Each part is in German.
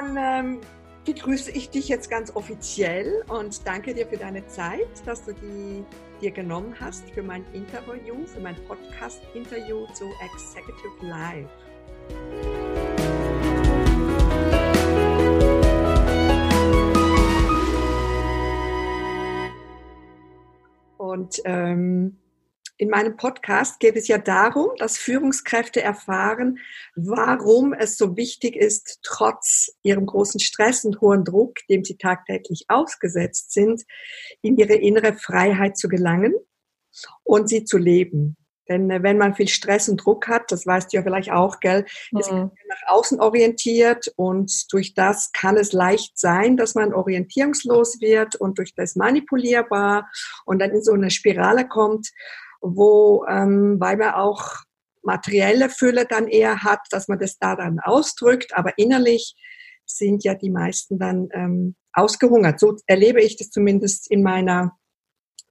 dann ähm, begrüße ich dich jetzt ganz offiziell und danke dir für deine Zeit, dass du die dir genommen hast für mein Interview, für mein Podcast-Interview zu Executive Life. Und ähm, in meinem Podcast geht es ja darum, dass Führungskräfte erfahren, warum es so wichtig ist, trotz ihrem großen Stress und hohen Druck, dem sie tagtäglich ausgesetzt sind, in ihre innere Freiheit zu gelangen und sie zu leben. Denn äh, wenn man viel Stress und Druck hat, das weißt du ja vielleicht auch, gell, ist man nach außen orientiert und durch das kann es leicht sein, dass man orientierungslos wird und durch das manipulierbar und dann in so eine Spirale kommt wo, ähm, weil man auch materielle Fülle dann eher hat, dass man das da dann ausdrückt, aber innerlich sind ja die meisten dann ähm, ausgehungert. So erlebe ich das zumindest in meiner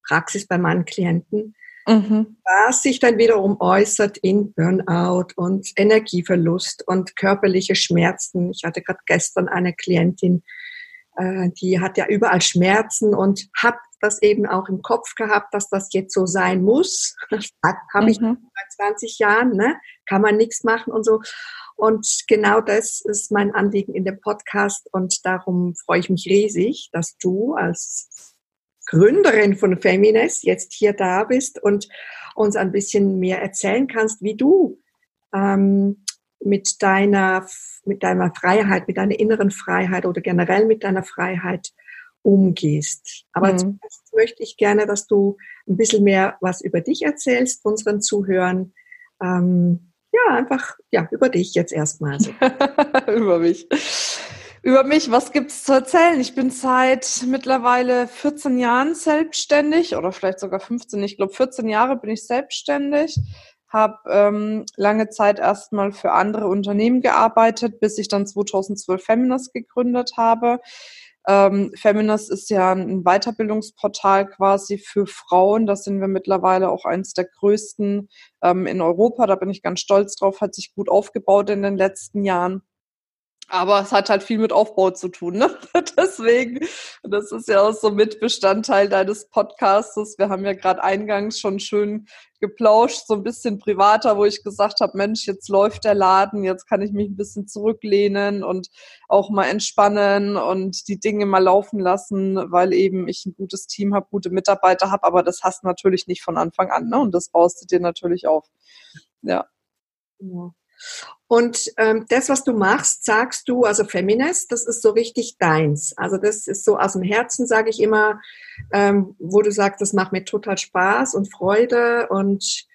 Praxis bei meinen Klienten, mhm. was sich dann wiederum äußert in Burnout und Energieverlust und körperliche Schmerzen. Ich hatte gerade gestern eine Klientin, äh, die hat ja überall Schmerzen und hat das eben auch im Kopf gehabt, dass das jetzt so sein muss. Habe ich mhm. seit 20 Jahren, ne? kann man nichts machen und so. Und genau das ist mein Anliegen in dem Podcast und darum freue ich mich riesig, dass du als Gründerin von Feminist jetzt hier da bist und uns ein bisschen mehr erzählen kannst, wie du ähm, mit deiner, mit deiner Freiheit, mit deiner inneren Freiheit oder generell mit deiner Freiheit umgehst. Aber mhm. zuerst möchte ich gerne, dass du ein bisschen mehr was über dich erzählst, unseren Zuhörern. Ähm, ja, einfach ja über dich jetzt erstmal. über mich. Über mich, was gibt's zu erzählen? Ich bin seit mittlerweile 14 Jahren selbstständig oder vielleicht sogar 15. Ich glaube, 14 Jahre bin ich selbstständig habe ähm, lange Zeit erstmal für andere Unternehmen gearbeitet, bis ich dann 2012 Feminist gegründet habe. Ähm, Feminist ist ja ein Weiterbildungsportal quasi für Frauen. Das sind wir mittlerweile auch eines der größten ähm, in Europa. Da bin ich ganz stolz drauf, hat sich gut aufgebaut in den letzten Jahren. Aber es hat halt viel mit Aufbau zu tun, ne? Deswegen, das ist ja auch so Mitbestandteil deines Podcasts. Wir haben ja gerade eingangs schon schön geplauscht, so ein bisschen privater, wo ich gesagt habe, Mensch, jetzt läuft der Laden, jetzt kann ich mich ein bisschen zurücklehnen und auch mal entspannen und die Dinge mal laufen lassen, weil eben ich ein gutes Team habe, gute Mitarbeiter habe, aber das hast du natürlich nicht von Anfang an, ne? Und das baust du dir natürlich auf. Ja. ja. Und ähm, das, was du machst, sagst du, also Feminist, das ist so richtig deins. Also das ist so aus dem Herzen, sage ich immer, ähm, wo du sagst, das macht mir total Spaß und Freude. Und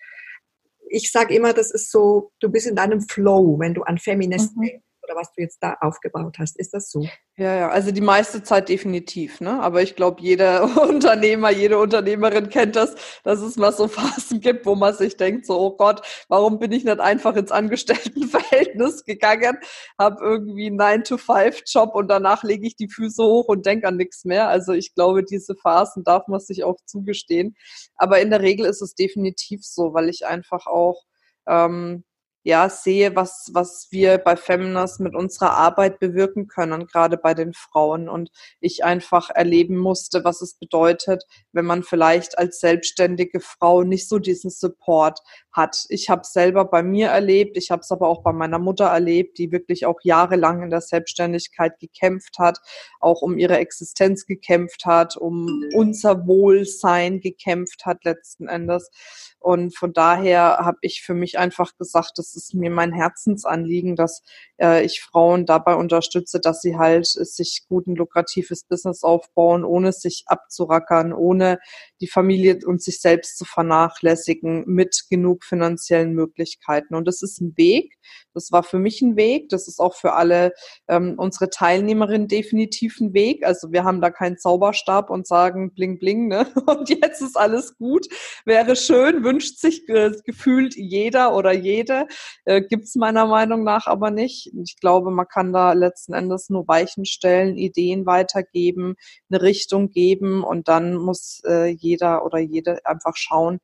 ich sage immer, das ist so, du bist in deinem Flow, wenn du an Feminist mhm. denkst oder was du jetzt da aufgebaut hast. Ist das so? Ja, ja, also die meiste Zeit definitiv, ne? Aber ich glaube, jeder Unternehmer, jede Unternehmerin kennt das, dass es mal so Phasen gibt, wo man sich denkt, so, oh Gott, warum bin ich nicht einfach ins Angestelltenverhältnis gegangen, habe irgendwie einen 9-to-5-Job und danach lege ich die Füße hoch und denke an nichts mehr. Also ich glaube, diese Phasen darf man sich auch zugestehen. Aber in der Regel ist es definitiv so, weil ich einfach auch ähm, ja, sehe, was, was wir bei Feminas mit unserer Arbeit bewirken können, gerade bei den Frauen. Und ich einfach erleben musste, was es bedeutet, wenn man vielleicht als selbstständige Frau nicht so diesen Support hat. Ich habe selber bei mir erlebt, ich habe es aber auch bei meiner Mutter erlebt, die wirklich auch jahrelang in der Selbstständigkeit gekämpft hat, auch um ihre Existenz gekämpft hat, um unser Wohlsein gekämpft hat letzten Endes. Und von daher habe ich für mich einfach gesagt, das ist mir mein Herzensanliegen, dass äh, ich Frauen dabei unterstütze, dass sie halt sich gut ein lukratives Business aufbauen, ohne sich abzurackern, ohne die Familie und sich selbst zu vernachlässigen, mit genug finanziellen Möglichkeiten. Und das ist ein Weg. Das war für mich ein Weg. Das ist auch für alle ähm, unsere Teilnehmerinnen definitiv ein Weg. Also wir haben da keinen Zauberstab und sagen bling bling, ne? Und jetzt ist alles gut. Wäre schön, wünscht sich äh, gefühlt jeder oder jede. Äh, Gibt es meiner Meinung nach aber nicht. Ich glaube, man kann da letzten Endes nur Weichen stellen, Ideen weitergeben, eine Richtung geben und dann muss äh, jeder oder jede einfach schauen,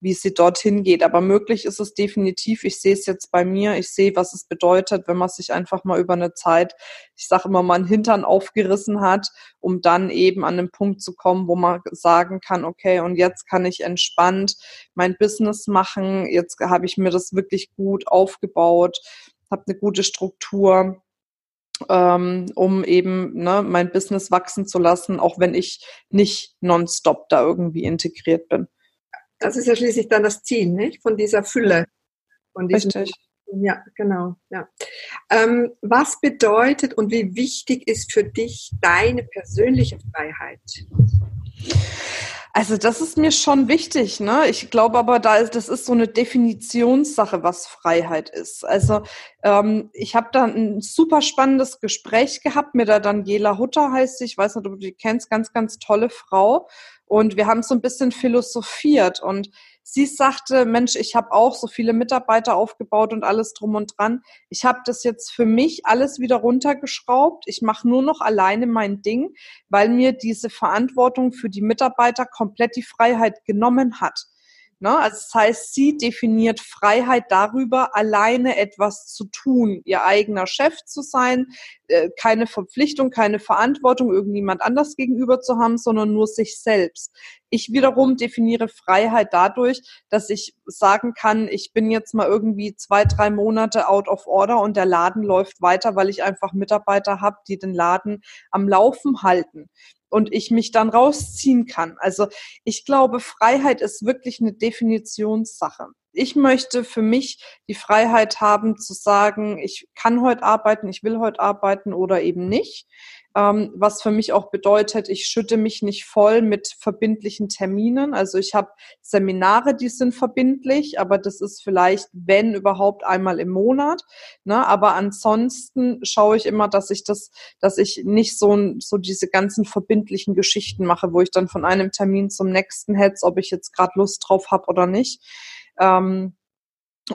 wie sie dorthin geht. Aber möglich ist es definitiv. Ich sehe es jetzt bei mir. Ich sehe, was es bedeutet, wenn man sich einfach mal über eine Zeit, ich sage immer mal, einen Hintern aufgerissen hat, um dann eben an den Punkt zu kommen, wo man sagen kann, okay, und jetzt kann ich entspannt mein Business machen. Jetzt habe ich mir das wirklich gut aufgebaut, habe eine gute Struktur ähm, um eben ne, mein Business wachsen zu lassen, auch wenn ich nicht nonstop da irgendwie integriert bin. Das ist ja schließlich dann das Ziel, nicht? Von dieser Fülle. Von Richtig. Ja, genau. Ja. Ähm, was bedeutet und wie wichtig ist für dich deine persönliche Freiheit? Also das ist mir schon wichtig, ne? Ich glaube aber, da ist, das ist so eine Definitionssache, was Freiheit ist. Also ähm, ich habe da ein super spannendes Gespräch gehabt mit der Daniela Hutter, heißt sie, ich weiß nicht, ob du die kennst, ganz, ganz tolle Frau. Und wir haben so ein bisschen philosophiert und sie sagte, Mensch, ich habe auch so viele Mitarbeiter aufgebaut und alles drum und dran. Ich habe das jetzt für mich alles wieder runtergeschraubt. Ich mache nur noch alleine mein Ding, weil mir diese Verantwortung für die Mitarbeiter komplett die Freiheit genommen hat. Ne? Also das heißt, sie definiert Freiheit darüber, alleine etwas zu tun, ihr eigener Chef zu sein, äh, keine Verpflichtung, keine Verantwortung irgendjemand anders gegenüber zu haben, sondern nur sich selbst. Ich wiederum definiere Freiheit dadurch, dass ich sagen kann, ich bin jetzt mal irgendwie zwei, drei Monate out of order und der Laden läuft weiter, weil ich einfach Mitarbeiter habe, die den Laden am Laufen halten und ich mich dann rausziehen kann. Also ich glaube, Freiheit ist wirklich eine Definitionssache. Ich möchte für mich die Freiheit haben zu sagen, ich kann heute arbeiten, ich will heute arbeiten oder eben nicht ähm, was für mich auch bedeutet, ich schütte mich nicht voll mit verbindlichen Terminen. Also ich habe Seminare, die sind verbindlich, aber das ist vielleicht, wenn überhaupt, einmal im Monat. Ne? Aber ansonsten schaue ich immer, dass ich das, dass ich nicht so, so diese ganzen verbindlichen Geschichten mache, wo ich dann von einem Termin zum nächsten hetze, ob ich jetzt gerade Lust drauf habe oder nicht. Ähm,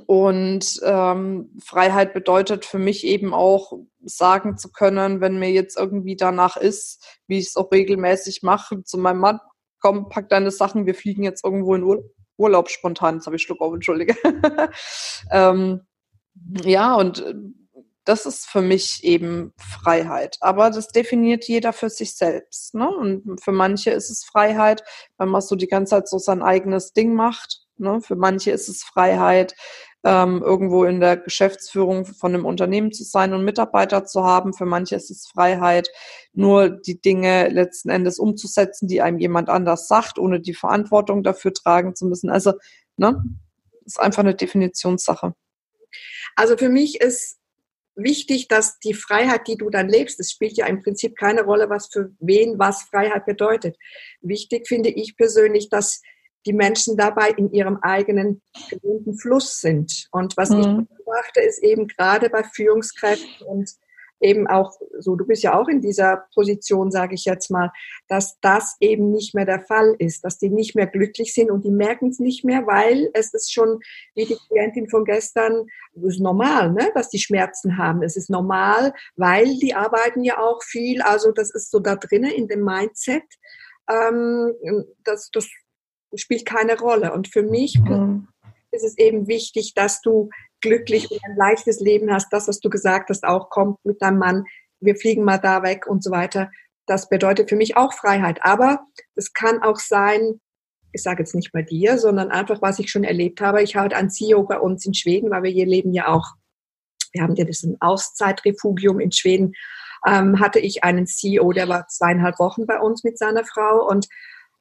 und ähm, Freiheit bedeutet für mich eben auch sagen zu können, wenn mir jetzt irgendwie danach ist, wie ich es auch regelmäßig mache, zu meinem Mann, komm, pack deine Sachen, wir fliegen jetzt irgendwo in Ur Urlaub spontan. Jetzt habe ich Schluck auf, entschuldige. ähm, ja, und äh, das ist für mich eben Freiheit. Aber das definiert jeder für sich selbst. Ne? Und für manche ist es Freiheit, wenn man so die ganze Zeit so sein eigenes Ding macht. Ne? Für manche ist es Freiheit, ähm, irgendwo in der Geschäftsführung von einem Unternehmen zu sein und Mitarbeiter zu haben. Für manche ist es Freiheit, nur die Dinge letzten Endes umzusetzen, die einem jemand anders sagt, ohne die Verantwortung dafür tragen zu müssen. Also, ne, ist einfach eine Definitionssache. Also für mich ist wichtig, dass die Freiheit, die du dann lebst, es spielt ja im Prinzip keine Rolle, was für wen was Freiheit bedeutet. Wichtig finde ich persönlich, dass die Menschen dabei in ihrem eigenen gewohnten Fluss sind. Und was mhm. ich beobachte, ist eben gerade bei Führungskräften und eben auch so, du bist ja auch in dieser Position, sage ich jetzt mal, dass das eben nicht mehr der Fall ist, dass die nicht mehr glücklich sind und die merken es nicht mehr, weil es ist schon, wie die Klientin von gestern, es ist normal, ne, dass die Schmerzen haben. Es ist normal, weil die arbeiten ja auch viel, also das ist so da drinnen in dem Mindset. Ähm, das, das spielt keine Rolle. Und für mich mhm. ist es eben wichtig, dass du glücklich und ein leichtes Leben hast. Das, was du gesagt hast, auch kommt mit deinem Mann. Wir fliegen mal da weg und so weiter. Das bedeutet für mich auch Freiheit. Aber es kann auch sein, ich sage jetzt nicht bei dir, sondern einfach, was ich schon erlebt habe. Ich hatte einen CEO bei uns in Schweden, weil wir hier leben ja auch, wir haben ja das ein Auszeitrefugium in Schweden, ähm, hatte ich einen CEO, der war zweieinhalb Wochen bei uns mit seiner Frau und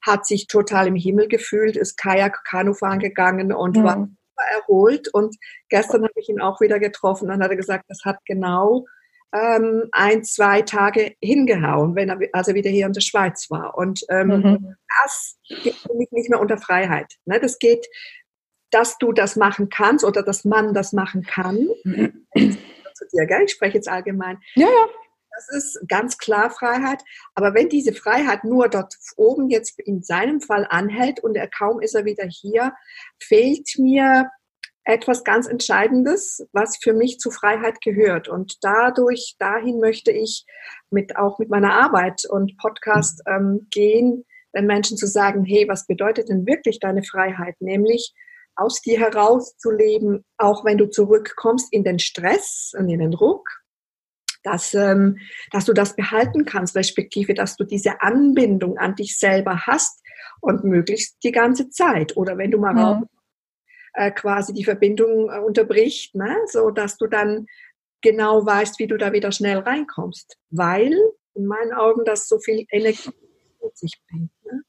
hat sich total im Himmel gefühlt, ist Kajak, Kanufahren gegangen und mhm. war erholt. Und gestern habe ich ihn auch wieder getroffen. Dann hat er gesagt, das hat genau ähm, ein, zwei Tage hingehauen, wenn er, als er wieder hier in der Schweiz war. Und ähm, mhm. das geht für mich nicht mehr unter Freiheit. Ne? Das geht, dass du das machen kannst oder dass man das machen kann. Mhm. Zu dir, gell? Ich spreche jetzt allgemein. Ja, ja. Das ist ganz klar Freiheit. Aber wenn diese Freiheit nur dort oben jetzt in seinem Fall anhält und er kaum ist er wieder hier, fehlt mir etwas ganz Entscheidendes, was für mich zu Freiheit gehört. Und dadurch, dahin möchte ich mit, auch mit meiner Arbeit und Podcast ähm, gehen, den Menschen zu sagen, hey, was bedeutet denn wirklich deine Freiheit? Nämlich aus dir herauszuleben, auch wenn du zurückkommst in den Stress und in den Druck, dass, ähm, dass du das behalten kannst, respektive, dass du diese Anbindung an dich selber hast und möglichst die ganze Zeit. Oder wenn du mal mhm. äh, quasi die Verbindung äh, unterbricht, ne, so dass du dann genau weißt, wie du da wieder schnell reinkommst. Weil in meinen Augen das so viel Energie mit sich bringt. Ne?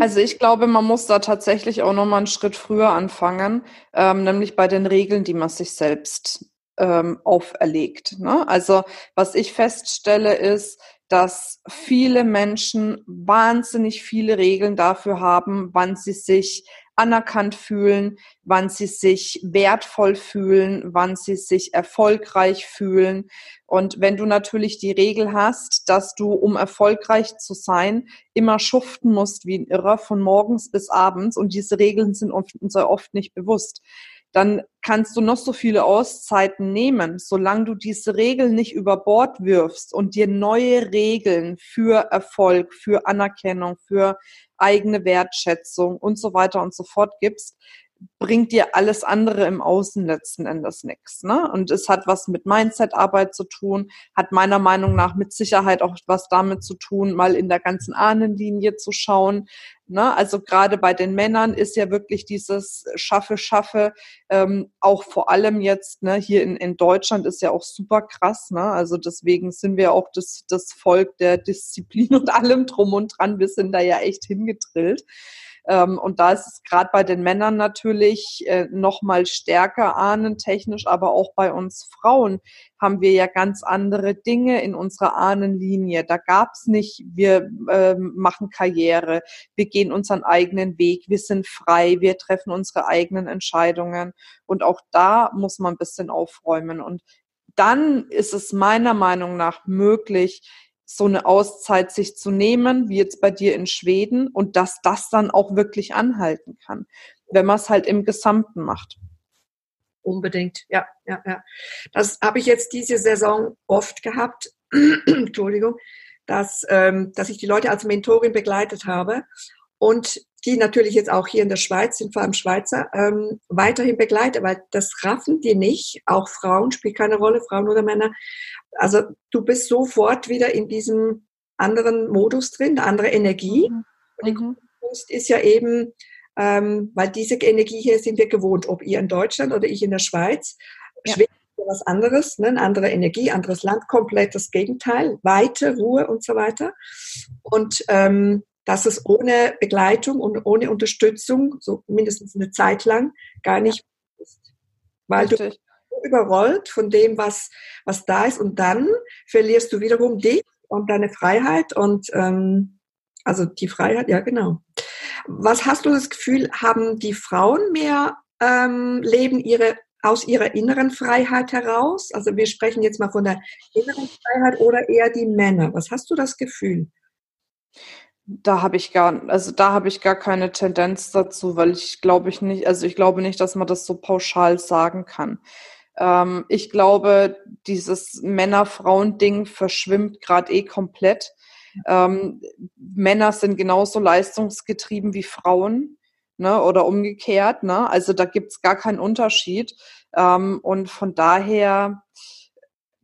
Also ich glaube, man muss da tatsächlich auch nochmal einen Schritt früher anfangen, ähm, nämlich bei den Regeln, die man sich selbst ähm, auferlegt. Ne? Also was ich feststelle ist, dass viele Menschen wahnsinnig viele Regeln dafür haben, wann sie sich anerkannt fühlen, wann sie sich wertvoll fühlen, wann sie sich erfolgreich fühlen. Und wenn du natürlich die Regel hast, dass du, um erfolgreich zu sein, immer schuften musst wie ein Irrer von morgens bis abends und diese Regeln sind uns oft nicht bewusst, dann kannst du noch so viele Auszeiten nehmen, solange du diese Regeln nicht über Bord wirfst und dir neue Regeln für Erfolg, für Anerkennung, für eigene Wertschätzung und so weiter und so fort gibst, bringt dir alles andere im Außen letzten Endes nichts. Ne? Und es hat was mit Mindset-Arbeit zu tun, hat meiner Meinung nach mit Sicherheit auch was damit zu tun, mal in der ganzen Ahnenlinie zu schauen. Ne? Also gerade bei den Männern ist ja wirklich dieses Schaffe, Schaffe, ähm, auch vor allem jetzt ne, hier in, in Deutschland ist ja auch super krass. Ne? Also deswegen sind wir auch das, das Volk der Disziplin und allem drum und dran. Wir sind da ja echt hingedrillt. Ähm, und da ist es gerade bei den Männern natürlich äh, noch mal stärker ahnentechnisch, aber auch bei uns Frauen haben wir ja ganz andere Dinge in unserer Ahnenlinie. Da gab's nicht, wir äh, machen Karriere, wir gehen unseren eigenen Weg, wir sind frei, wir treffen unsere eigenen Entscheidungen. Und auch da muss man ein bisschen aufräumen. Und dann ist es meiner Meinung nach möglich, so eine Auszeit sich zu nehmen, wie jetzt bei dir in Schweden, und dass das dann auch wirklich anhalten kann, wenn man es halt im Gesamten macht. Unbedingt, ja, ja, ja. Das habe ich jetzt diese Saison oft gehabt, Entschuldigung, dass, ähm, dass ich die Leute als Mentorin begleitet habe und die natürlich jetzt auch hier in der Schweiz sind, vor allem Schweizer, ähm, weiterhin begleite, weil das raffen die nicht, auch Frauen, spielt keine Rolle, Frauen oder Männer, also du bist sofort wieder in diesem anderen Modus drin, eine andere Energie. Mhm. Und die mhm. Kunst ist ja eben, ähm, weil diese Energie hier sind wir gewohnt, ob ihr in Deutschland oder ich in der Schweiz. Ja. Schweden ist was anderes, ne? eine andere Energie, anderes Land, komplett das Gegenteil, Weite, Ruhe und so weiter. Und ähm, dass es ohne Begleitung und ohne Unterstützung, so mindestens eine Zeit lang, gar nicht ist. Weil Richtig. du überrollt von dem, was, was da ist. Und dann verlierst du wiederum dich und deine Freiheit und ähm, also die Freiheit, ja genau. Was hast du das Gefühl, haben die Frauen mehr ähm, leben ihre aus ihrer inneren Freiheit heraus? Also wir sprechen jetzt mal von der inneren Freiheit oder eher die Männer. Was hast du das Gefühl? Da habe ich gar, also da habe ich gar keine Tendenz dazu, weil ich glaube ich nicht, also ich glaube nicht, dass man das so pauschal sagen kann. Ähm, ich glaube, dieses Männer-Frauen-Ding verschwimmt gerade eh komplett. Ähm, Männer sind genauso leistungsgetrieben wie Frauen. Ne, oder umgekehrt, ne? Also da gibt's gar keinen Unterschied. Ähm, und von daher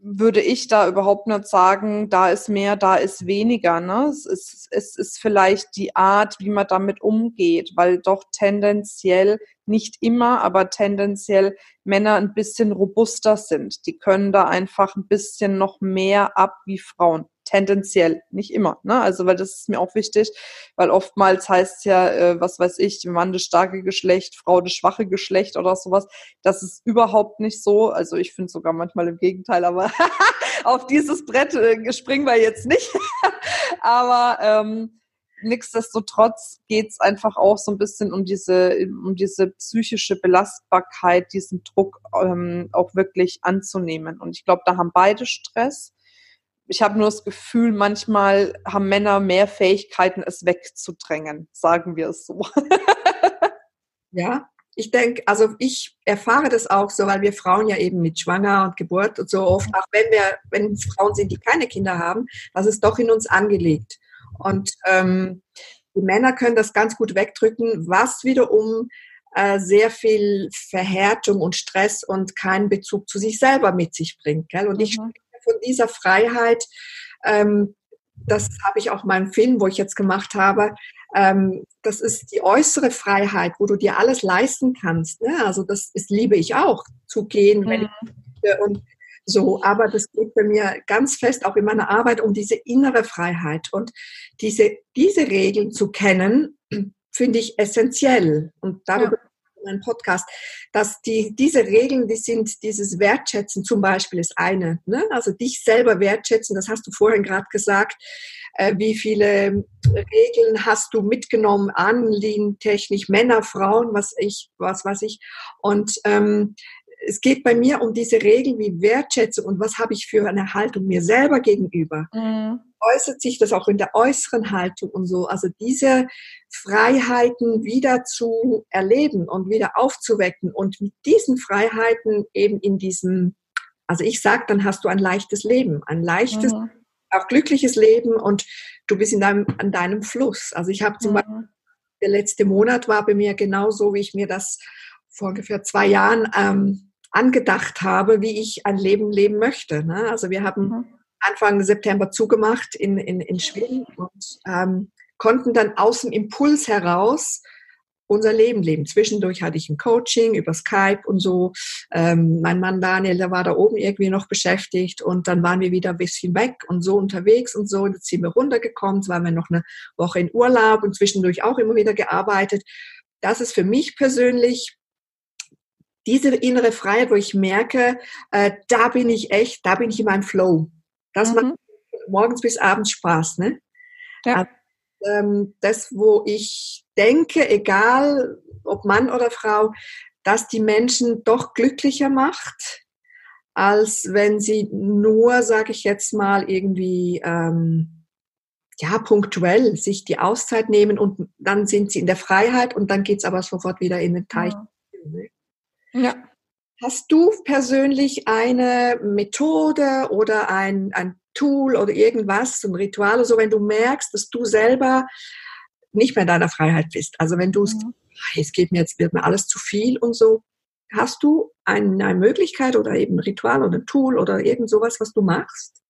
würde ich da überhaupt nicht sagen, da ist mehr, da ist weniger. Ne? Es, ist, es ist vielleicht die Art, wie man damit umgeht, weil doch tendenziell, nicht immer, aber tendenziell Männer ein bisschen robuster sind. Die können da einfach ein bisschen noch mehr ab wie Frauen tendenziell, nicht immer. Ne? Also, weil das ist mir auch wichtig, weil oftmals heißt ja, äh, was weiß ich, Mann das starke Geschlecht, Frau das schwache Geschlecht oder sowas. Das ist überhaupt nicht so. Also ich finde sogar manchmal im Gegenteil, aber auf dieses Brett äh, springen wir jetzt nicht. aber ähm, nichtsdestotrotz geht es einfach auch so ein bisschen um diese, um diese psychische Belastbarkeit, diesen Druck ähm, auch wirklich anzunehmen. Und ich glaube, da haben beide Stress ich habe nur das Gefühl, manchmal haben Männer mehr Fähigkeiten, es wegzudrängen, sagen wir es so. ja, ich denke, also ich erfahre das auch so, weil wir Frauen ja eben mit Schwanger und Geburt und so oft, auch wenn wir, wenn es Frauen sind, die keine Kinder haben, das ist doch in uns angelegt. Und ähm, Die Männer können das ganz gut wegdrücken, was wiederum äh, sehr viel Verhärtung und Stress und keinen Bezug zu sich selber mit sich bringt. Gell? Und mhm. ich von dieser Freiheit, ähm, das habe ich auch in meinem Film, wo ich jetzt gemacht habe, ähm, das ist die äußere Freiheit, wo du dir alles leisten kannst. Ne? Also das ist, liebe ich auch, zu gehen, mhm. wenn ich und so, aber das geht bei mir ganz fest auch in meiner Arbeit um diese innere Freiheit und diese, diese Regeln zu kennen, finde ich essentiell. Und darüber ja. Mein Podcast, dass die, diese Regeln, die sind dieses Wertschätzen zum Beispiel ist eine. Ne? Also dich selber wertschätzen, das hast du vorhin gerade gesagt. Äh, wie viele Regeln hast du mitgenommen, anliegentechnisch, Männer, Frauen, was ich, was weiß ich. Und ähm, es geht bei mir um diese Regeln wie Wertschätzung und was habe ich für eine Haltung mir selber gegenüber. Mhm. Äußert sich das auch in der äußeren Haltung und so. Also diese Freiheiten wieder zu erleben und wieder aufzuwecken und mit diesen Freiheiten eben in diesem, also ich sage, dann hast du ein leichtes Leben, ein leichtes, mhm. auch glückliches Leben und du bist in deinem, an deinem Fluss. Also ich habe zum mhm. Beispiel, der letzte Monat war bei mir genauso, wie ich mir das vor ungefähr zwei Jahren ähm, angedacht habe, wie ich ein Leben leben möchte. Ne? Also wir haben mhm. Anfang September zugemacht in, in, in Schweden und ähm, konnten dann aus dem Impuls heraus unser Leben leben. Zwischendurch hatte ich ein Coaching über Skype und so. Ähm, mein Mann Daniel, der war da oben irgendwie noch beschäftigt und dann waren wir wieder ein bisschen weg und so unterwegs und so. Und jetzt sind wir runtergekommen, jetzt waren wir noch eine Woche in Urlaub und zwischendurch auch immer wieder gearbeitet. Das ist für mich persönlich diese innere Freiheit, wo ich merke, äh, da bin ich echt, da bin ich in meinem Flow. Das mhm. macht morgens bis abends Spaß, ne? Ja. Ähm, das, wo ich denke, egal ob Mann oder Frau, dass die Menschen doch glücklicher macht, als wenn sie nur, sage ich jetzt mal, irgendwie ähm, ja punktuell sich die Auszeit nehmen und dann sind sie in der Freiheit und dann geht's aber sofort wieder in den Teich. Ja. Ja. Hast du persönlich eine Methode oder ein, ein Tool oder irgendwas, ein Ritual oder so, wenn du merkst, dass du selber nicht mehr in deiner Freiheit bist? Also wenn du mhm. es geht mir jetzt, wird mir alles zu viel und so. Hast du eine, eine Möglichkeit oder eben ein Ritual oder ein Tool oder irgend sowas, was du machst?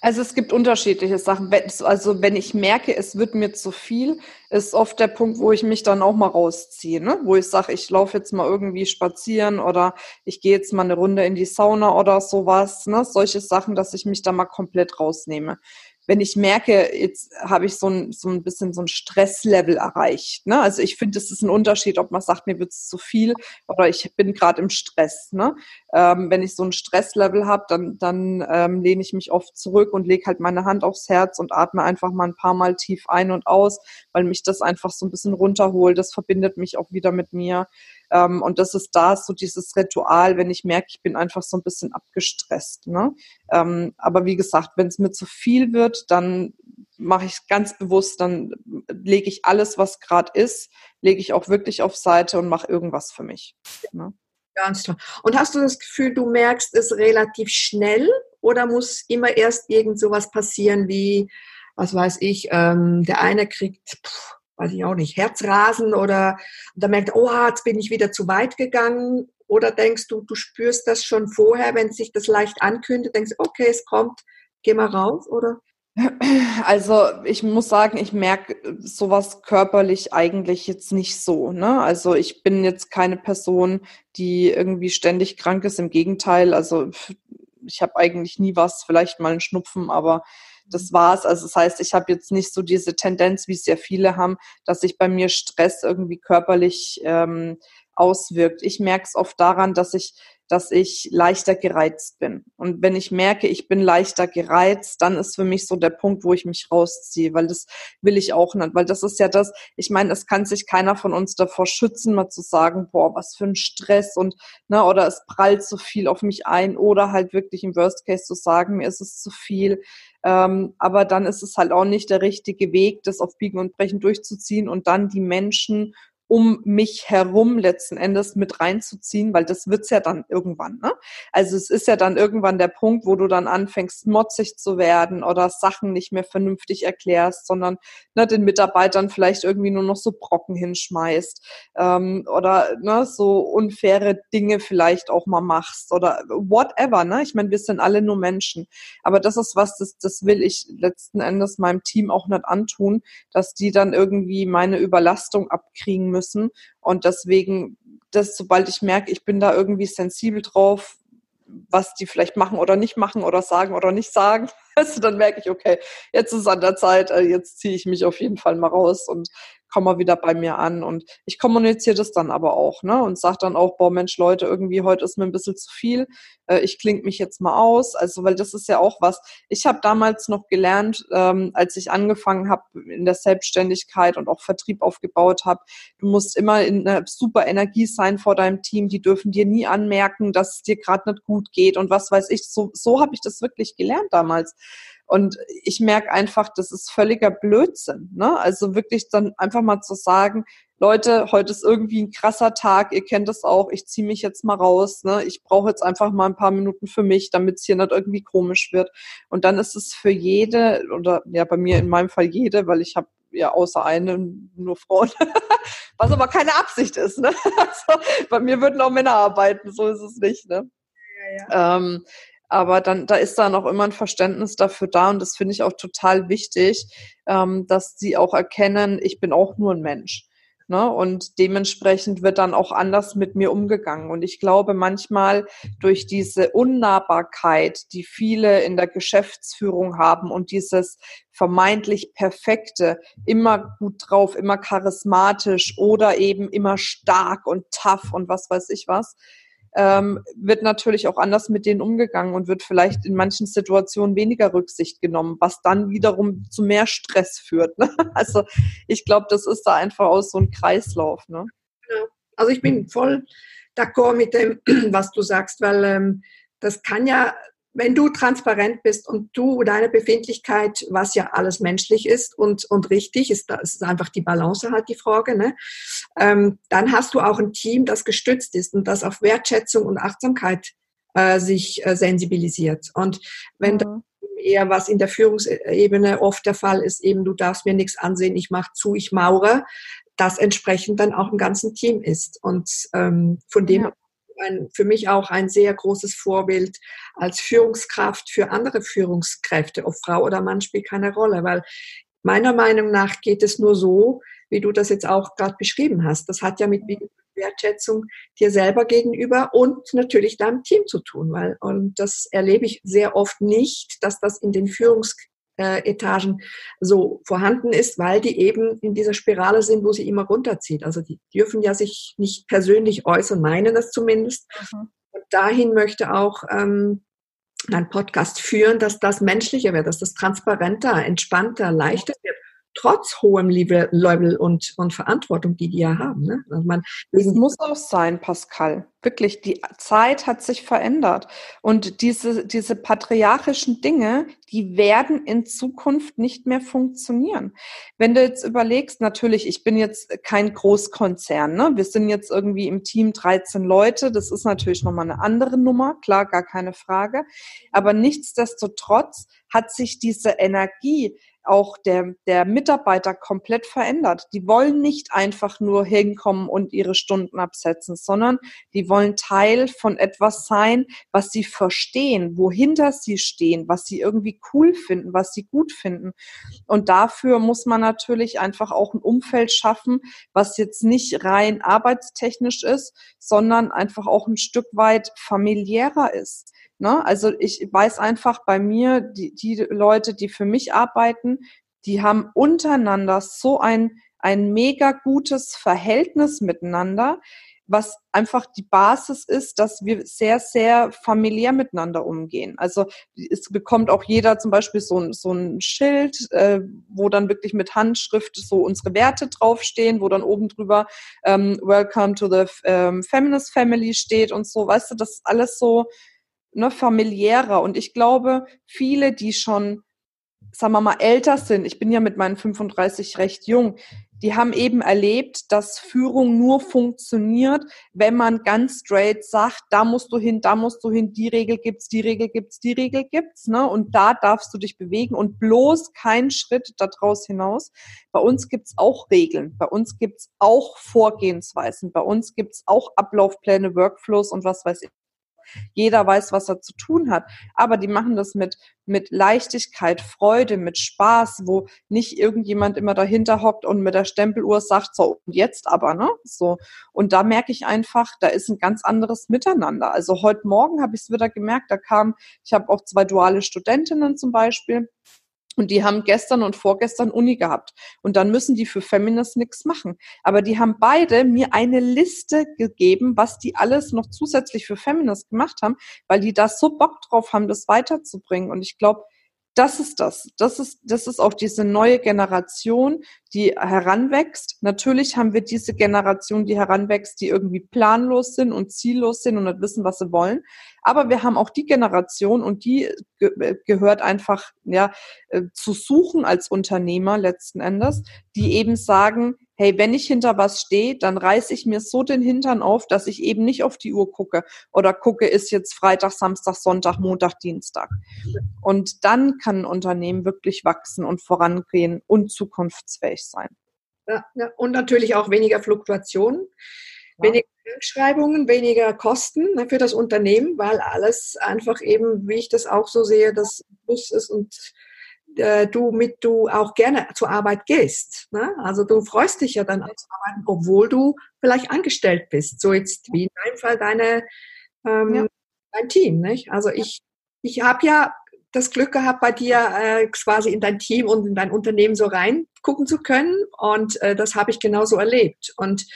Also es gibt unterschiedliche Sachen. Also wenn ich merke, es wird mir zu viel, ist oft der Punkt, wo ich mich dann auch mal rausziehe, ne? wo ich sage, ich laufe jetzt mal irgendwie spazieren oder ich gehe jetzt mal eine Runde in die Sauna oder sowas. Ne? Solche Sachen, dass ich mich da mal komplett rausnehme wenn ich merke, jetzt habe ich so ein, so ein bisschen so ein Stresslevel erreicht. Ne? Also ich finde, es ist ein Unterschied, ob man sagt, mir wird es zu viel oder ich bin gerade im Stress. Ne? Ähm, wenn ich so ein Stresslevel habe, dann, dann ähm, lehne ich mich oft zurück und lege halt meine Hand aufs Herz und atme einfach mal ein paar Mal tief ein und aus, weil mich das einfach so ein bisschen runterholt. Das verbindet mich auch wieder mit mir. Ähm, und das ist da so dieses Ritual, wenn ich merke, ich bin einfach so ein bisschen abgestresst. Ne? Ähm, aber wie gesagt, wenn es mir zu viel wird, dann mache ich es ganz bewusst, dann lege ich alles, was gerade ist, lege ich auch wirklich auf Seite und mache irgendwas für mich. Ne? Ganz toll. Und hast du das Gefühl, du merkst es relativ schnell oder muss immer erst irgend sowas passieren wie, was weiß ich, ähm, der eine kriegt pff, weiß ich auch nicht, Herzrasen oder da merkt, oh, jetzt bin ich wieder zu weit gegangen oder denkst du, du spürst das schon vorher, wenn sich das leicht ankündigt, denkst, okay, es kommt, geh mal raus oder? Also ich muss sagen, ich merke sowas körperlich eigentlich jetzt nicht so. Ne? Also ich bin jetzt keine Person, die irgendwie ständig krank ist. Im Gegenteil, also ich habe eigentlich nie was, vielleicht mal einen Schnupfen, aber das war's. Also das heißt, ich habe jetzt nicht so diese Tendenz, wie es sehr viele haben, dass sich bei mir Stress irgendwie körperlich ähm, auswirkt. Ich merke es oft daran, dass ich dass ich leichter gereizt bin. Und wenn ich merke, ich bin leichter gereizt, dann ist für mich so der Punkt, wo ich mich rausziehe, weil das will ich auch nicht, weil das ist ja das, ich meine, es kann sich keiner von uns davor schützen, mal zu sagen, boah, was für ein Stress und, ne, oder es prallt zu viel auf mich ein oder halt wirklich im Worst Case zu sagen, mir ist es zu viel. Ähm, aber dann ist es halt auch nicht der richtige Weg, das auf Biegen und Brechen durchzuziehen und dann die Menschen um mich herum letzten Endes mit reinzuziehen, weil das wird's ja dann irgendwann. Ne? Also es ist ja dann irgendwann der Punkt, wo du dann anfängst, motzig zu werden oder Sachen nicht mehr vernünftig erklärst, sondern ne, den Mitarbeitern vielleicht irgendwie nur noch so Brocken hinschmeißt ähm, oder ne, so unfaire Dinge vielleicht auch mal machst oder whatever. Ne? Ich meine, wir sind alle nur Menschen. Aber das ist was, das, das will ich letzten Endes meinem Team auch nicht antun, dass die dann irgendwie meine Überlastung abkriegen müssen. Und deswegen, das, sobald ich merke, ich bin da irgendwie sensibel drauf, was die vielleicht machen oder nicht machen oder sagen oder nicht sagen. Also dann merke ich, okay, jetzt ist es an der Zeit, äh, jetzt ziehe ich mich auf jeden Fall mal raus und komme mal wieder bei mir an. Und ich kommuniziere das dann aber auch, ne? Und sage dann auch, boah, Mensch, Leute, irgendwie heute ist mir ein bisschen zu viel. Äh, ich klinge mich jetzt mal aus. Also, weil das ist ja auch was. Ich habe damals noch gelernt, ähm, als ich angefangen habe in der Selbstständigkeit und auch Vertrieb aufgebaut habe, du musst immer in einer super Energie sein vor deinem Team. Die dürfen dir nie anmerken, dass es dir gerade nicht gut geht und was weiß ich. So, so habe ich das wirklich gelernt damals. Und ich merke einfach, das ist völliger Blödsinn. Ne? Also wirklich dann einfach mal zu sagen, Leute, heute ist irgendwie ein krasser Tag, ihr kennt das auch, ich ziehe mich jetzt mal raus, ne? ich brauche jetzt einfach mal ein paar Minuten für mich, damit es hier nicht irgendwie komisch wird. Und dann ist es für jede, oder ja bei mir in meinem Fall jede, weil ich habe ja außer eine nur Frauen, was aber keine Absicht ist. Ne? Also, bei mir würden auch Männer arbeiten, so ist es nicht. Ne? Ja, ja. Ähm, aber dann, da ist dann auch immer ein Verständnis dafür da und das finde ich auch total wichtig, ähm, dass sie auch erkennen, ich bin auch nur ein Mensch. Ne? Und dementsprechend wird dann auch anders mit mir umgegangen. Und ich glaube, manchmal durch diese Unnahbarkeit, die viele in der Geschäftsführung haben und dieses vermeintlich Perfekte, immer gut drauf, immer charismatisch oder eben immer stark und tough und was weiß ich was, ähm, wird natürlich auch anders mit denen umgegangen und wird vielleicht in manchen Situationen weniger Rücksicht genommen, was dann wiederum zu mehr Stress führt. Ne? Also ich glaube, das ist da einfach aus so ein Kreislauf. Ne? Also ich bin voll d'accord mit dem, was du sagst, weil ähm, das kann ja wenn du transparent bist und du deine Befindlichkeit, was ja alles menschlich ist und, und richtig, ist, das ist einfach die Balance halt die Frage, ne? Ähm, dann hast du auch ein Team, das gestützt ist und das auf Wertschätzung und Achtsamkeit äh, sich äh, sensibilisiert. Und wenn mhm. eher was in der Führungsebene oft der Fall ist, eben du darfst mir nichts ansehen, ich mache zu, ich maure, das entsprechend dann auch im ganzen Team ist. Und ähm, von dem ja ein, für mich auch ein sehr großes Vorbild als Führungskraft für andere Führungskräfte. Ob Frau oder Mann spielt keine Rolle, weil meiner Meinung nach geht es nur so, wie du das jetzt auch gerade beschrieben hast. Das hat ja mit Wertschätzung dir selber gegenüber und natürlich deinem Team zu tun, weil und das erlebe ich sehr oft nicht, dass das in den Führungs äh, Etagen so vorhanden ist, weil die eben in dieser Spirale sind, wo sie immer runterzieht. Also die dürfen ja sich nicht persönlich äußern, meinen das zumindest. Mhm. Und dahin möchte auch ähm, mein Podcast führen, dass das menschlicher wird, dass das transparenter, entspannter, leichter wird trotz hohem Level und, und Verantwortung, die die ja haben. Ne? Also man, es muss auch sein, Pascal. Wirklich, die Zeit hat sich verändert. Und diese, diese patriarchischen Dinge, die werden in Zukunft nicht mehr funktionieren. Wenn du jetzt überlegst, natürlich, ich bin jetzt kein Großkonzern. Ne? Wir sind jetzt irgendwie im Team 13 Leute. Das ist natürlich nochmal eine andere Nummer. Klar, gar keine Frage. Aber nichtsdestotrotz hat sich diese Energie, auch der, der Mitarbeiter komplett verändert. Die wollen nicht einfach nur hinkommen und ihre Stunden absetzen, sondern die wollen Teil von etwas sein, was sie verstehen, wohinter sie stehen, was sie irgendwie cool finden, was sie gut finden. Und dafür muss man natürlich einfach auch ein Umfeld schaffen, was jetzt nicht rein arbeitstechnisch ist, sondern einfach auch ein Stück weit familiärer ist. Ne? Also ich weiß einfach bei mir, die, die Leute, die für mich arbeiten, die haben untereinander so ein, ein mega gutes Verhältnis miteinander, was einfach die Basis ist, dass wir sehr, sehr familiär miteinander umgehen. Also es bekommt auch jeder zum Beispiel so ein, so ein Schild, äh, wo dann wirklich mit Handschrift so unsere Werte draufstehen, wo dann oben drüber ähm, Welcome to the ähm, Feminist Family steht und so. Weißt du, das ist alles so, ne, familiärer. Und ich glaube, viele, die schon, sagen wir mal, älter sind, ich bin ja mit meinen 35 recht jung, die haben eben erlebt, dass Führung nur funktioniert, wenn man ganz straight sagt, da musst du hin, da musst du hin, die Regel gibt's, die Regel gibt's, die Regel gibt's, ne? Und da darfst du dich bewegen und bloß kein Schritt daraus hinaus. Bei uns gibt's auch Regeln, bei uns gibt's auch Vorgehensweisen, bei uns gibt's auch Ablaufpläne, Workflows und was weiß ich. Jeder weiß, was er zu tun hat. Aber die machen das mit, mit Leichtigkeit, Freude, mit Spaß, wo nicht irgendjemand immer dahinter hockt und mit der Stempeluhr sagt, so, und jetzt aber, ne? So. Und da merke ich einfach, da ist ein ganz anderes Miteinander. Also heute Morgen habe ich es wieder gemerkt, da kam, ich habe auch zwei duale Studentinnen zum Beispiel, und die haben gestern und vorgestern Uni gehabt. Und dann müssen die für Feminist nichts machen. Aber die haben beide mir eine Liste gegeben, was die alles noch zusätzlich für Feminist gemacht haben, weil die da so Bock drauf haben, das weiterzubringen. Und ich glaube, das ist das. Das ist, das ist auch diese neue Generation, die heranwächst. Natürlich haben wir diese Generation, die heranwächst, die irgendwie planlos sind und ziellos sind und nicht wissen, was sie wollen. Aber wir haben auch die Generation und die ge äh, gehört einfach, ja, äh, zu suchen als Unternehmer letzten Endes, die eben sagen, hey, wenn ich hinter was stehe, dann reiße ich mir so den Hintern auf, dass ich eben nicht auf die Uhr gucke oder gucke, ist jetzt Freitag, Samstag, Sonntag, Montag, Dienstag. Und dann kann ein Unternehmen wirklich wachsen und vorangehen und zukunftsfähig sein. Ja, ja. Und natürlich auch weniger Fluktuationen, ja. weniger Schreibungen, weniger Kosten ne, für das Unternehmen, weil alles einfach eben, wie ich das auch so sehe, das Plus ist und äh, du mit du auch gerne zur Arbeit gehst. Ne? Also du freust dich ja dann auch zu arbeiten, obwohl du vielleicht angestellt bist. So jetzt wie in deinem Fall deine ähm, dein Team. Nicht? Also ich ich habe ja das Glück gehabt, bei dir äh, quasi in dein Team und in dein Unternehmen so reingucken zu können. Und äh, das habe ich genauso erlebt. Und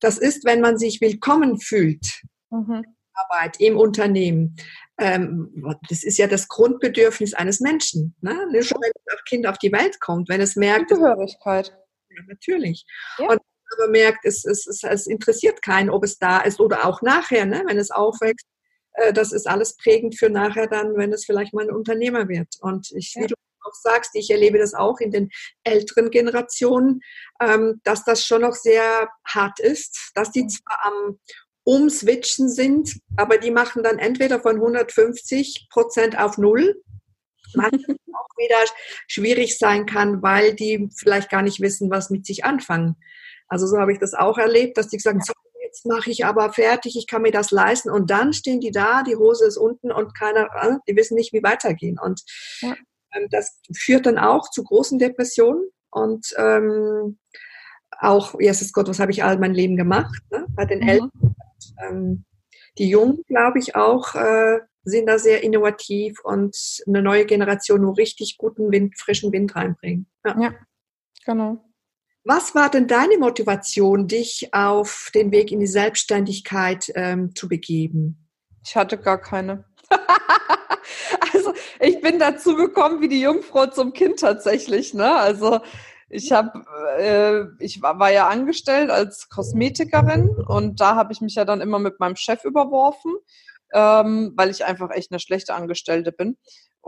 das ist, wenn man sich willkommen fühlt, mhm. Arbeit im Unternehmen. Ähm, das ist ja das Grundbedürfnis eines Menschen. Ne? Schon wenn das Kind auf die Welt kommt, wenn es merkt. Zugehörigkeit. Ja, natürlich. Ja. Und aber merkt, es, es, es, es interessiert keinen, ob es da ist oder auch nachher, ne? wenn es aufwächst das ist alles prägend für nachher dann, wenn es vielleicht mal ein Unternehmer wird. Und ich, wie du auch sagst, ich erlebe das auch in den älteren Generationen, ähm, dass das schon noch sehr hart ist, dass die zwar am Umswitchen sind, aber die machen dann entweder von 150 Prozent auf Null, was auch wieder schwierig sein kann, weil die vielleicht gar nicht wissen, was mit sich anfangen. Also so habe ich das auch erlebt, dass die sagen, so, jetzt mache ich aber fertig, ich kann mir das leisten. Und dann stehen die da, die Hose ist unten und keiner, äh, die wissen nicht, wie weitergehen. Und ja. ähm, das führt dann auch zu großen Depressionen und ähm, auch, Jesus Gott, was habe ich all mein Leben gemacht? Ne? Bei den mhm. Eltern. Ähm, die Jungen, glaube ich, auch äh, sind da sehr innovativ und eine neue Generation nur richtig guten Wind, frischen Wind reinbringen. Ja, ja genau. Was war denn deine Motivation, dich auf den Weg in die Selbstständigkeit ähm, zu begeben? Ich hatte gar keine. also ich bin dazu gekommen wie die Jungfrau zum Kind tatsächlich. Ne? Also ich habe, äh, ich war, war ja angestellt als Kosmetikerin und da habe ich mich ja dann immer mit meinem Chef überworfen, ähm, weil ich einfach echt eine schlechte Angestellte bin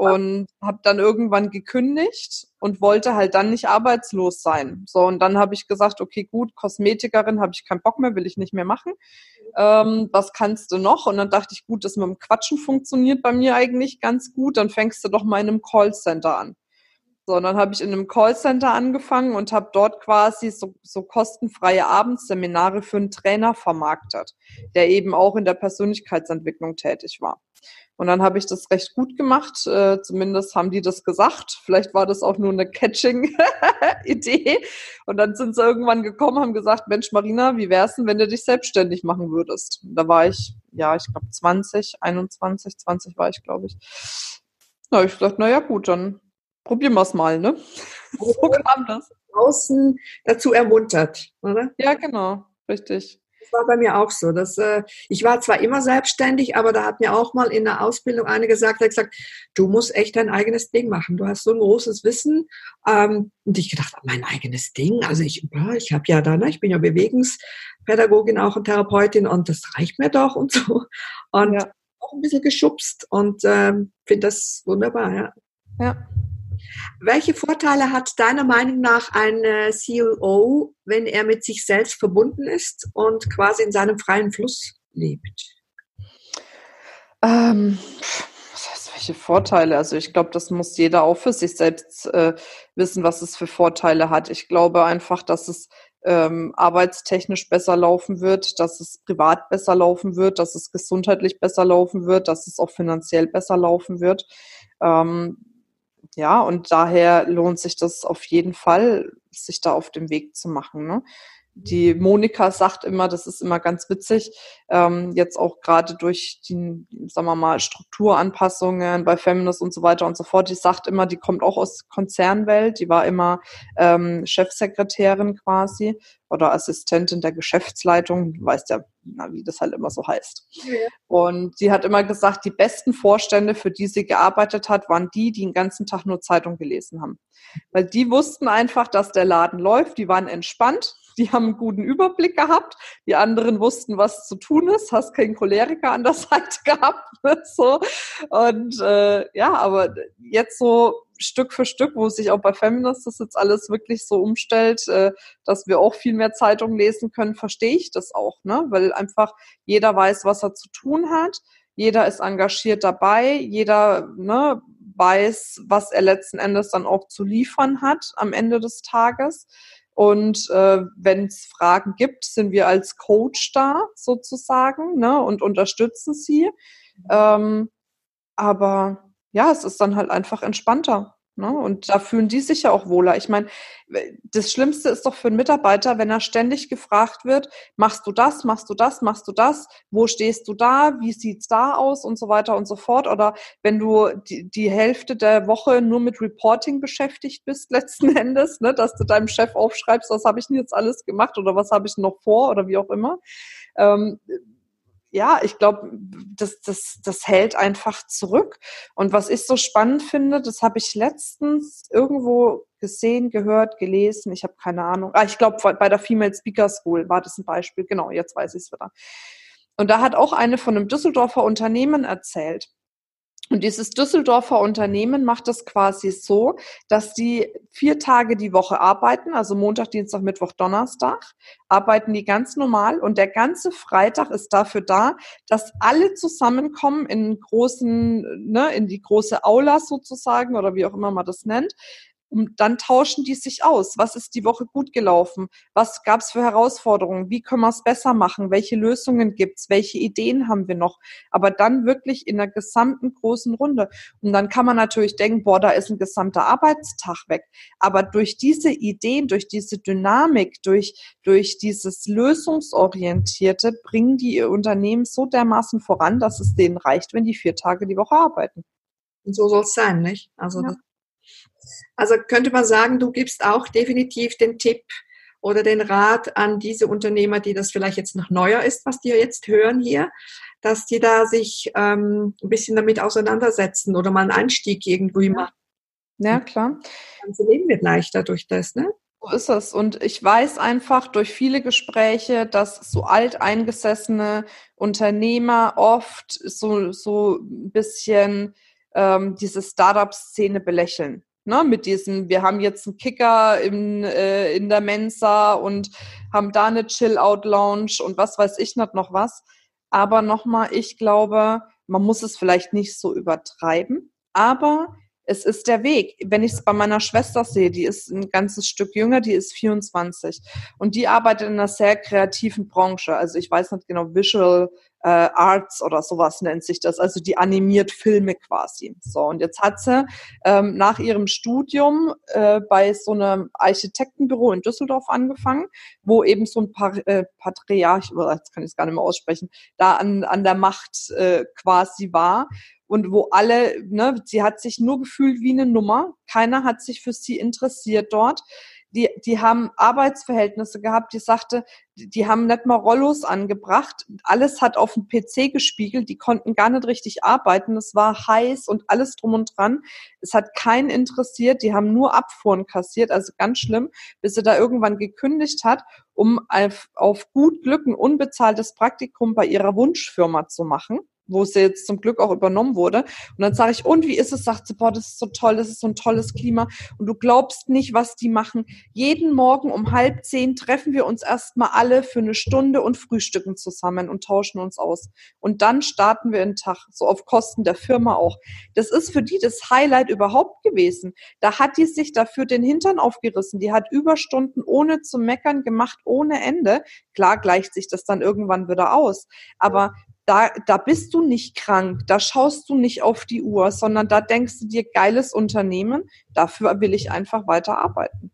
und habe dann irgendwann gekündigt und wollte halt dann nicht arbeitslos sein. So und dann habe ich gesagt, okay, gut, Kosmetikerin habe ich keinen Bock mehr, will ich nicht mehr machen. Ähm, was kannst du noch? Und dann dachte ich, gut, das mit dem Quatschen funktioniert bei mir eigentlich ganz gut. Dann fängst du doch mal in einem Callcenter an. So, und dann habe ich in einem Callcenter angefangen und habe dort quasi so, so kostenfreie Abendseminare für einen Trainer vermarktet, der eben auch in der Persönlichkeitsentwicklung tätig war. Und dann habe ich das recht gut gemacht. Äh, zumindest haben die das gesagt. Vielleicht war das auch nur eine Catching-Idee. Und dann sind sie irgendwann gekommen, haben gesagt, Mensch, Marina, wie wär's denn, wenn du dich selbstständig machen würdest? Und da war ich, ja, ich glaube 20, 21, 20 war ich, glaube ich. Habe ich gesagt, na ja, gut, dann probieren wir es mal, ne? so kam das. Außen dazu ermuntert, oder? Ja, genau, richtig war bei mir auch so. Dass, äh, ich war zwar immer selbstständig, aber da hat mir auch mal in der Ausbildung eine gesagt, hat gesagt, du musst echt dein eigenes Ding machen. Du hast so ein großes Wissen. Ähm, und ich gedacht, mein eigenes Ding. Also ich, ich habe ja da, ne, ich bin ja Bewegungspädagogin auch und Therapeutin und das reicht mir doch und so. Und ja. auch ein bisschen geschubst und ähm, finde das wunderbar, ja. Ja. Welche Vorteile hat deiner Meinung nach ein äh, CEO, wenn er mit sich selbst verbunden ist und quasi in seinem freien Fluss lebt? Ähm, was heißt, welche Vorteile? Also ich glaube, das muss jeder auch für sich selbst äh, wissen, was es für Vorteile hat. Ich glaube einfach, dass es ähm, arbeitstechnisch besser laufen wird, dass es privat besser laufen wird, dass es gesundheitlich besser laufen wird, dass es auch finanziell besser laufen wird. Ähm, ja, und daher lohnt sich das auf jeden Fall, sich da auf den Weg zu machen. Ne? Die Monika sagt immer, das ist immer ganz witzig, ähm, jetzt auch gerade durch die, sagen wir mal, Strukturanpassungen bei Feminist und so weiter und so fort, die sagt immer, die kommt auch aus Konzernwelt, die war immer ähm, Chefsekretärin quasi oder Assistentin der Geschäftsleitung, du weißt ja, na, wie das halt immer so heißt. Ja. Und sie hat immer gesagt, die besten Vorstände, für die sie gearbeitet hat, waren die, die den ganzen Tag nur Zeitung gelesen haben. Weil die wussten einfach, dass der Laden läuft, die waren entspannt, die haben einen guten Überblick gehabt, die anderen wussten, was zu tun ist, hast keinen Choleriker an der Seite gehabt. so. Und äh, ja, aber jetzt so Stück für Stück, wo sich auch bei Feminist das jetzt alles wirklich so umstellt, äh, dass wir auch viel mehr Zeitungen lesen können, verstehe ich das auch, ne? Weil einfach jeder weiß, was er zu tun hat, jeder ist engagiert dabei, jeder ne, weiß, was er letzten Endes dann auch zu liefern hat am Ende des Tages. Und äh, wenn es Fragen gibt, sind wir als Coach da sozusagen ne, und unterstützen sie. Ähm, aber ja, es ist dann halt einfach entspannter. Ne? Und da fühlen die sich ja auch wohler. Ich meine, das Schlimmste ist doch für einen Mitarbeiter, wenn er ständig gefragt wird, machst du das, machst du das, machst du das, wo stehst du da, wie sieht's da aus und so weiter und so fort. Oder wenn du die, die Hälfte der Woche nur mit Reporting beschäftigt bist, letzten Endes, ne? dass du deinem Chef aufschreibst, was habe ich denn jetzt alles gemacht oder was habe ich noch vor oder wie auch immer. Ähm, ja, ich glaube, das, das, das hält einfach zurück. Und was ich so spannend finde, das habe ich letztens irgendwo gesehen, gehört, gelesen, ich habe keine Ahnung. Ah, ich glaube, bei der Female Speaker School war das ein Beispiel. Genau, jetzt weiß ich es wieder. Und da hat auch eine von einem Düsseldorfer Unternehmen erzählt. Und dieses Düsseldorfer Unternehmen macht das quasi so, dass die vier Tage die Woche arbeiten, also Montag, Dienstag, Mittwoch, Donnerstag, arbeiten die ganz normal. Und der ganze Freitag ist dafür da, dass alle zusammenkommen in großen, ne, in die große Aula sozusagen oder wie auch immer man das nennt, und dann tauschen die sich aus. Was ist die Woche gut gelaufen? Was gab es für Herausforderungen? Wie können wir es besser machen? Welche Lösungen gibt's? Welche Ideen haben wir noch? Aber dann wirklich in der gesamten großen Runde. Und dann kann man natürlich denken, boah, da ist ein gesamter Arbeitstag weg. Aber durch diese Ideen, durch diese Dynamik, durch, durch dieses Lösungsorientierte bringen die ihr Unternehmen so dermaßen voran, dass es denen reicht, wenn die vier Tage die Woche arbeiten. Und so soll es sein, nicht? Also ja. Also könnte man sagen, du gibst auch definitiv den Tipp oder den Rat an diese Unternehmer, die das vielleicht jetzt noch neuer ist, was die jetzt hören hier, dass die da sich ähm, ein bisschen damit auseinandersetzen oder mal einen Einstieg irgendwie machen. Ja, klar. Das ganze Leben wird leichter durch das, ne? So ist es. Und ich weiß einfach durch viele Gespräche, dass so alteingesessene Unternehmer oft so, so ein bisschen ähm, diese Startup-Szene belächeln. Ne, mit diesem, wir haben jetzt einen Kicker in, äh, in der Mensa und haben da eine Chill-Out-Lounge und was weiß ich nicht noch was. Aber nochmal, ich glaube, man muss es vielleicht nicht so übertreiben, aber es ist der Weg. Wenn ich es bei meiner Schwester sehe, die ist ein ganzes Stück jünger, die ist 24 und die arbeitet in einer sehr kreativen Branche. Also ich weiß nicht genau, Visual äh, Arts oder sowas nennt sich das, also die animiert Filme quasi. So, und jetzt hat sie ähm, nach ihrem Studium äh, bei so einem Architektenbüro in Düsseldorf angefangen, wo eben so ein paar äh, Patriarch, jetzt kann ich es gar nicht mehr aussprechen, da an, an der Macht äh, quasi war. Und wo alle, ne, sie hat sich nur gefühlt wie eine Nummer, keiner hat sich für sie interessiert dort die, die haben Arbeitsverhältnisse gehabt, die sagte, die haben nicht mal Rollos angebracht, alles hat auf dem PC gespiegelt, die konnten gar nicht richtig arbeiten, es war heiß und alles drum und dran. Es hat keinen interessiert, die haben nur Abfuhren kassiert, also ganz schlimm, bis sie da irgendwann gekündigt hat, um auf, auf gut Glück ein unbezahltes Praktikum bei ihrer Wunschfirma zu machen wo sie jetzt zum Glück auch übernommen wurde. Und dann sage ich, und wie ist es? Sagt sie, boah, das ist so toll, das ist so ein tolles Klima. Und du glaubst nicht, was die machen. Jeden Morgen um halb zehn treffen wir uns erstmal alle für eine Stunde und frühstücken zusammen und tauschen uns aus. Und dann starten wir den Tag, so auf Kosten der Firma auch. Das ist für die das Highlight überhaupt gewesen. Da hat die sich dafür den Hintern aufgerissen. Die hat Überstunden ohne zu meckern gemacht, ohne Ende. Klar gleicht sich das dann irgendwann wieder aus. Aber da, da bist du nicht krank, da schaust du nicht auf die Uhr, sondern da denkst du dir, geiles Unternehmen, dafür will ich einfach weiter arbeiten.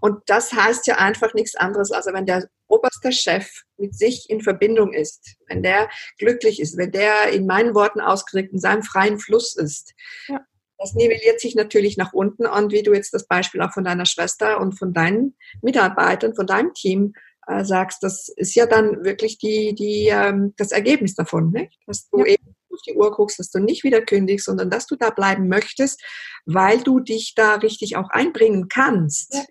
Und das heißt ja einfach nichts anderes, als wenn der oberste Chef mit sich in Verbindung ist, wenn der glücklich ist, wenn der in meinen Worten ausgedrückt in seinem freien Fluss ist. Ja. Das nivelliert sich natürlich nach unten und wie du jetzt das Beispiel auch von deiner Schwester und von deinen Mitarbeitern, von deinem Team äh, sagst, das ist ja dann wirklich die, die, ähm, das Ergebnis davon, ne? dass du ja. eben auf die Uhr guckst, dass du nicht wieder kündigst, sondern dass du da bleiben möchtest, weil du dich da richtig auch einbringen kannst ja.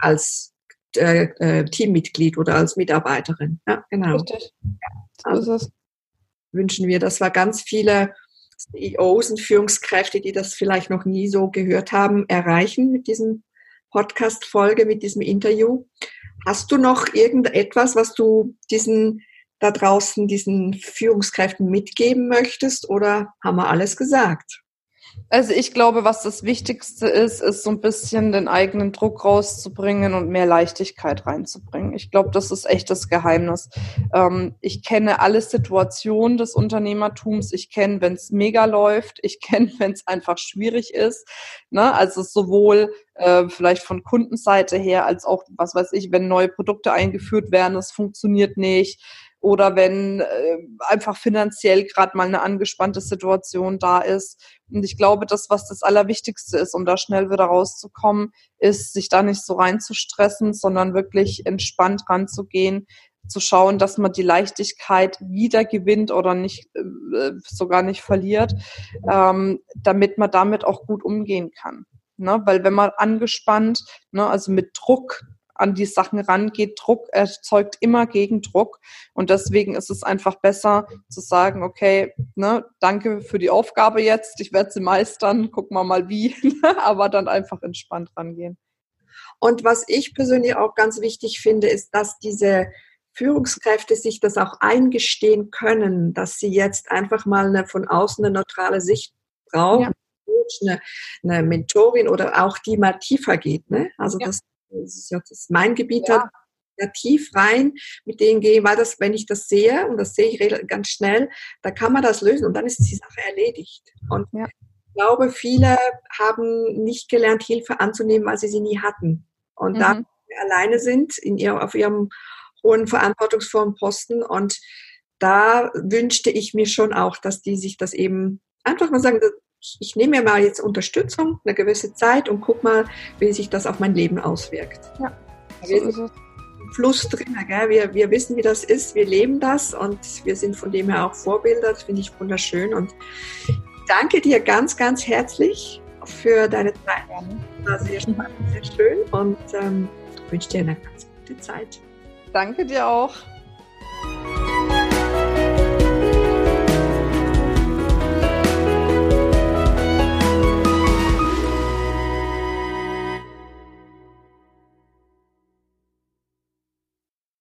als äh, äh, Teammitglied oder als Mitarbeiterin. Ja, genau. Richtig. Also so wünschen wir, dass wir ganz viele CEOs und Führungskräfte, die das vielleicht noch nie so gehört haben, erreichen mit diesem Podcast-Folge, mit diesem Interview. Hast du noch irgendetwas, was du diesen da draußen, diesen Führungskräften mitgeben möchtest oder haben wir alles gesagt? Also ich glaube, was das Wichtigste ist, ist so ein bisschen den eigenen Druck rauszubringen und mehr Leichtigkeit reinzubringen. Ich glaube, das ist echt das Geheimnis. Ähm, ich kenne alle Situationen des Unternehmertums. Ich kenne, wenn es mega läuft. Ich kenne, wenn es einfach schwierig ist. Ne? Also sowohl äh, vielleicht von Kundenseite her als auch, was weiß ich, wenn neue Produkte eingeführt werden, es funktioniert nicht oder wenn äh, einfach finanziell gerade mal eine angespannte Situation da ist. Und ich glaube, das, was das Allerwichtigste ist, um da schnell wieder rauszukommen, ist, sich da nicht so reinzustressen, sondern wirklich entspannt ranzugehen, zu schauen, dass man die Leichtigkeit wieder gewinnt oder nicht äh, sogar nicht verliert, ähm, damit man damit auch gut umgehen kann. Ne? Weil wenn man angespannt, ne, also mit Druck an die Sachen rangeht. Druck erzeugt immer Gegendruck. Und deswegen ist es einfach besser zu sagen, okay, ne, danke für die Aufgabe jetzt, ich werde sie meistern, gucken wir mal wie, aber dann einfach entspannt rangehen. Und was ich persönlich auch ganz wichtig finde, ist, dass diese Führungskräfte sich das auch eingestehen können, dass sie jetzt einfach mal eine von außen eine neutrale Sicht brauchen. Ja. Eine, eine, Mentorin oder auch die mal tiefer geht. Ne? Also ja. das das ist ja das mein Gebiet, ja. da tief rein mit denen gehen, weil das, wenn ich das sehe, und das sehe ich ganz schnell, da kann man das lösen und dann ist die Sache erledigt. Und ja. ich glaube, viele haben nicht gelernt, Hilfe anzunehmen, weil sie sie nie hatten. Und mhm. da alleine sind in ihr, auf ihrem hohen verantwortungsvollen Posten und da wünschte ich mir schon auch, dass die sich das eben einfach mal sagen, ich, ich nehme mir mal jetzt Unterstützung, eine gewisse Zeit und guck mal, wie sich das auf mein Leben auswirkt. Ja, so ist es. Fluss drin. Gell? Wir, wir wissen, wie das ist, wir leben das und wir sind von dem her auch Vorbilder. Das finde ich wunderschön. Und danke dir ganz, ganz herzlich für deine Zeit. War sehr spannend, sehr schön und ähm, wünsche dir eine ganz gute Zeit. Danke dir auch.